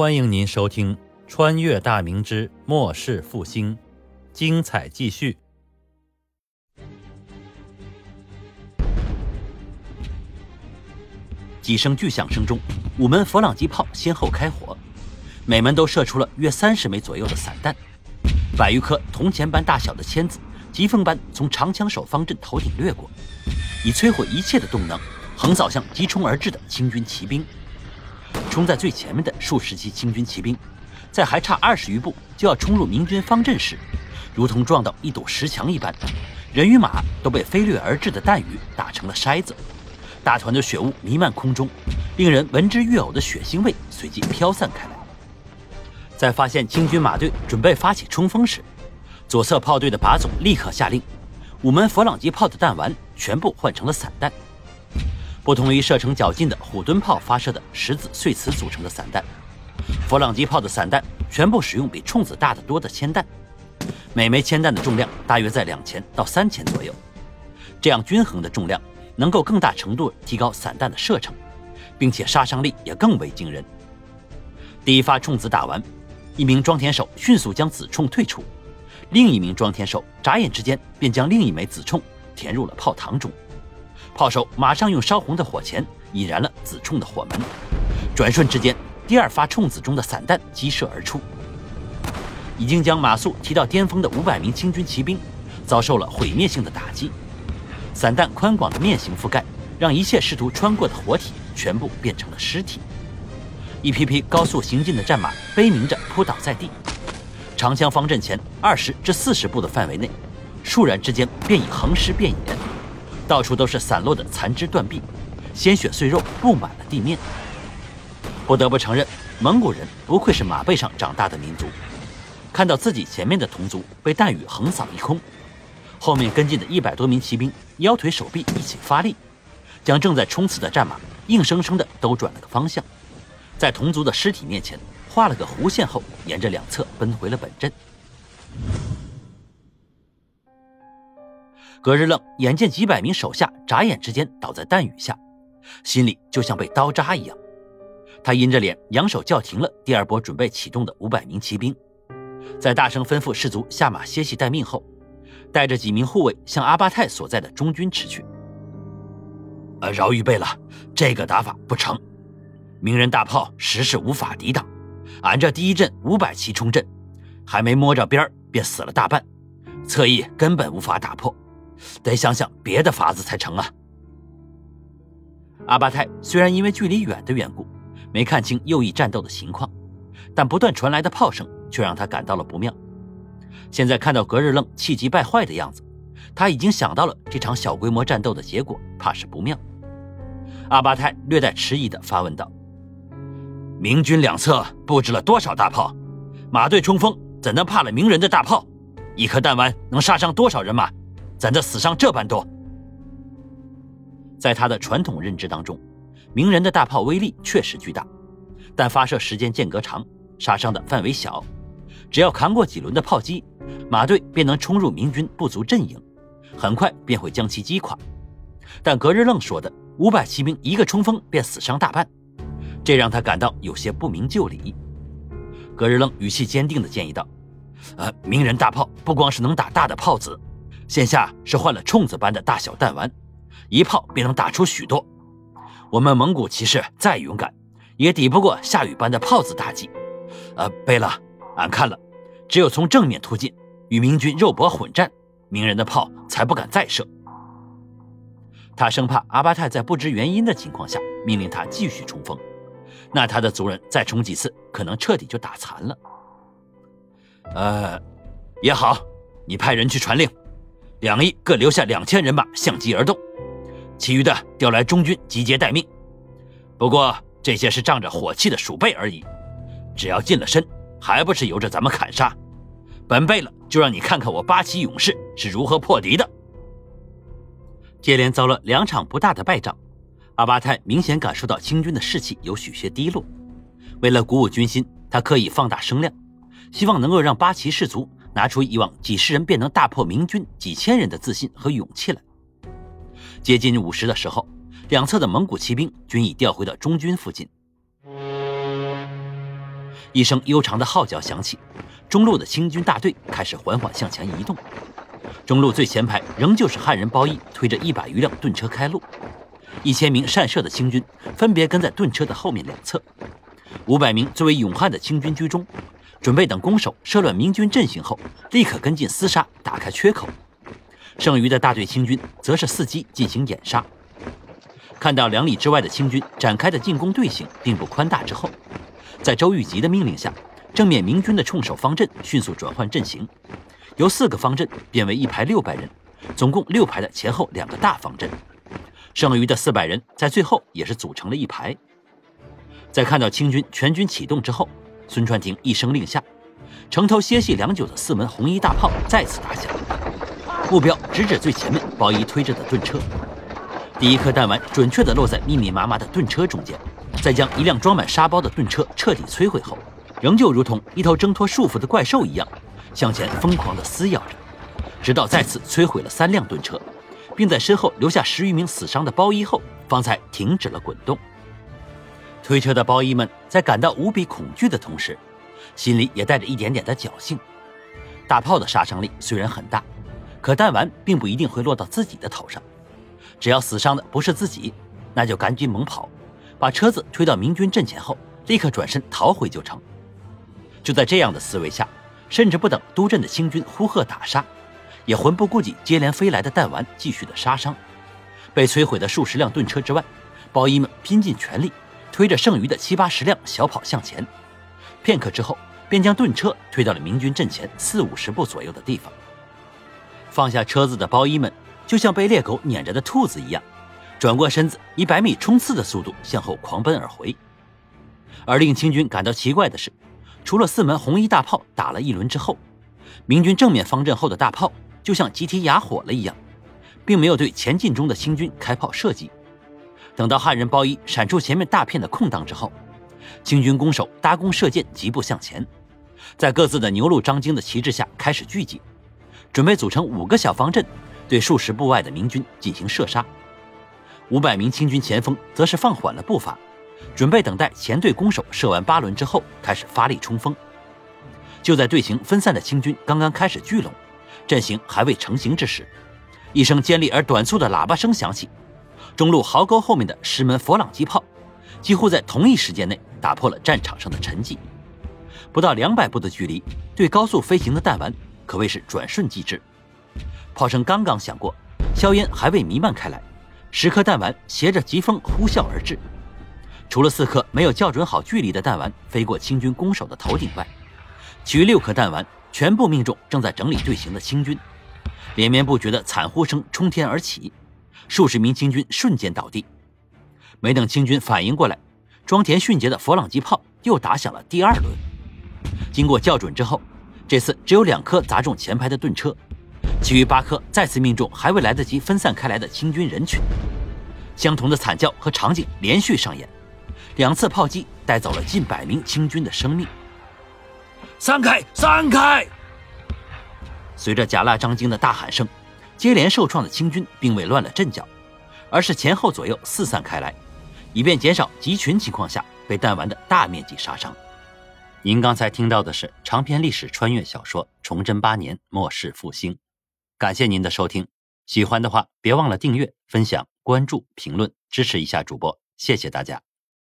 欢迎您收听《穿越大明之末世复兴》，精彩继续。几声巨响声中，五门佛朗机炮先后开火，每门都射出了约三十枚左右的散弹，百余颗铜钱般大小的签子，疾风般从长枪手方阵头顶掠过，以摧毁一切的动能，横扫向急冲而至的清军骑兵。冲在最前面的数十骑清军骑兵，在还差二十余步就要冲入明军方阵时，如同撞到一堵石墙一般，人与马都被飞掠而至的弹雨打成了筛子。大团的血雾弥漫空中，令人闻之欲呕的血腥味随即飘散开来。在发现清军马队准备发起冲锋时，左侧炮队的把总立刻下令，五门佛朗机炮的弹丸全部换成了散弹。不同于射程较近的虎蹲炮发射的石子碎瓷组成的散弹，弗朗机炮的散弹全部使用比冲子大得多的铅弹，每枚铅弹的重量大约在两钱到三千左右。这样均衡的重量。能够更大程度提高散弹的射程，并且杀伤力也更为惊人。第一发冲子打完，一名装填手迅速将子冲退出，另一名装填手眨眼之间便将另一枚子冲填入了炮膛中。炮手马上用烧红的火钳引燃了子冲的火门，转瞬之间，第二发冲子中的散弹激射而出。已经将马谡提到巅峰的五百名清军骑兵遭受了毁灭性的打击。散弹宽广的面型覆盖，让一切试图穿过的活体全部变成了尸体。一批批高速行进的战马悲鸣着扑倒在地。长枪方阵前二十至四十步的范围内，倏然之间便已横尸遍野，到处都是散落的残肢断臂，鲜血碎肉布满了地面。不得不承认，蒙古人不愧是马背上长大的民族。看到自己前面的同族被弹雨横扫一空。后面跟进的一百多名骑兵腰腿手臂一起发力，将正在冲刺的战马硬生生的都转了个方向，在同族的尸体面前画了个弧线后，沿着两侧奔回了本阵。葛日愣眼见几百名手下眨眼之间倒在弹雨下，心里就像被刀扎一样。他阴着脸，扬手叫停了第二波准备启动的五百名骑兵，在大声吩咐士卒下马歇息待命后。带着几名护卫向阿巴泰所在的中军驰去。呃，饶预备了，这个打法不成。鸣人大炮实是无法抵挡，俺这第一阵五百骑冲阵，还没摸着边儿便死了大半，侧翼根本无法打破，得想想别的法子才成啊。阿巴泰虽然因为距离远的缘故，没看清右翼战斗的情况，但不断传来的炮声却让他感到了不妙。现在看到格日愣气急败坏的样子，他已经想到了这场小规模战斗的结果，怕是不妙。阿巴泰略带迟疑地发问道：“明军两侧布置了多少大炮？马队冲锋怎能怕了鸣人的大炮？一颗弹丸能杀伤多少人马？怎的死伤这般多？”在他的传统认知当中，鸣人的大炮威力确实巨大，但发射时间间隔长，杀伤的范围小。只要扛过几轮的炮击，马队便能冲入明军不足阵营，很快便会将其击垮。但格日愣说的五百骑兵一个冲锋便死伤大半，这让他感到有些不明就里。格日愣语气坚定地建议道：“呃，鸣人大炮不光是能打大的炮子，现下是换了冲子般的大小弹丸，一炮便能打出许多。我们蒙古骑士再勇敢，也抵不过下雨般的炮子打击。呃，贝勒。”俺看了，只有从正面突进，与明军肉搏混战，鸣人的炮才不敢再射。他生怕阿巴泰在不知原因的情况下命令他继续冲锋，那他的族人再冲几次，可能彻底就打残了。呃，也好，你派人去传令，两翼各留下两千人马相机而动，其余的调来中军集结待命。不过这些是仗着火器的鼠辈而已，只要近了身。还不是由着咱们砍杀，本贝勒就让你看看我八旗勇士是如何破敌的。接连遭了两场不大的败仗，阿巴泰明显感受到清军的士气有许些低落。为了鼓舞军心，他刻意放大声量，希望能够让八旗士卒拿出以往几十人便能大破明军几千人的自信和勇气来。接近午时的时候，两侧的蒙古骑兵均已调回到中军附近。一声悠长的号角响起，中路的清军大队开始缓缓向前移动。中路最前排仍旧是汉人包衣推着一百余辆盾车开路，一千名善射的清军分别跟在盾车的后面两侧，五百名最为勇悍的清军居中，准备等弓手射乱明军阵型后，立刻跟进厮杀，打开缺口。剩余的大队清军则是伺机进行掩杀。看到两里之外的清军展开的进攻队形并不宽大之后，在周玉吉的命令下，正面明军的冲守方阵迅速转换阵型。由四个方阵变为一排六百人，总共六排的前后两个大方阵，剩余的四百人在最后也是组成了一排。在看到清军全军启动之后，孙传庭一声令下，城头歇息良久的四门红衣大炮再次打响，目标直指最前面包衣推着的盾车。第一颗弹丸准确地落在密密麻麻的盾车中间，在将一辆装满沙包的盾车彻底摧毁后，仍旧如同一头挣脱束缚的怪兽一样。向前疯狂地撕咬着，直到再次摧毁了三辆盾车，并在身后留下十余名死伤的包衣后，方才停止了滚动。推车的包衣们在感到无比恐惧的同时，心里也带着一点点的侥幸。大炮的杀伤力虽然很大，可弹丸并不一定会落到自己的头上。只要死伤的不是自己，那就赶紧猛跑，把车子推到明军阵前后，立刻转身逃回就成。就在这样的思维下。甚至不等督阵的清军呼喝打杀，也魂不顾及接连飞来的弹丸继续的杀伤。被摧毁的数十辆盾车之外，包衣们拼尽全力推着剩余的七八十辆小跑向前。片刻之后，便将盾车推到了明军阵前四五十步左右的地方。放下车子的包衣们就像被猎狗撵着的兔子一样，转过身子以百米冲刺的速度向后狂奔而回。而令清军感到奇怪的是。除了四门红衣大炮打了一轮之后，明军正面方阵后的大炮就像集体哑火了一样，并没有对前进中的清军开炮射击。等到汉人包衣闪出前面大片的空档之后，清军弓手搭弓射箭，疾步向前，在各自的牛鹿张京的旗帜下开始聚集，准备组成五个小方阵，对数十步外的明军进行射杀。五百名清军前锋则是放缓了步伐。准备等待前队弓手射完八轮之后，开始发力冲锋。就在队形分散的清军刚刚开始聚拢，阵型还未成型之时，一声尖利而短促的喇叭声响起。中路壕沟后面的十门佛朗机炮，几乎在同一时间内打破了战场上的沉寂。不到两百步的距离，对高速飞行的弹丸可谓是转瞬即至。炮声刚刚响过，硝烟还未弥漫开来，十颗弹丸携着疾风呼啸而至。除了四颗没有校准好距离的弹丸飞过清军攻手的头顶外，其余六颗弹丸全部命中正在整理队形的清军，连绵不绝的惨呼声冲天而起，数十名清军瞬间倒地。没等清军反应过来，装填迅捷的佛朗机炮又打响了第二轮。经过校准之后，这次只有两颗砸中前排的盾车，其余八颗再次命中还未来得及分散开来的清军人群。相同的惨叫和场景连续上演。两次炮击带走了近百名清军的生命。散开，散开！随着贾腊张京的大喊声，接连受创的清军并未乱了阵脚，而是前后左右四散开来，以便减少集群情况下被弹丸的大面积杀伤。您刚才听到的是长篇历史穿越小说《崇祯八年末世复兴》，感谢您的收听。喜欢的话，别忘了订阅、分享、关注、评论，支持一下主播，谢谢大家。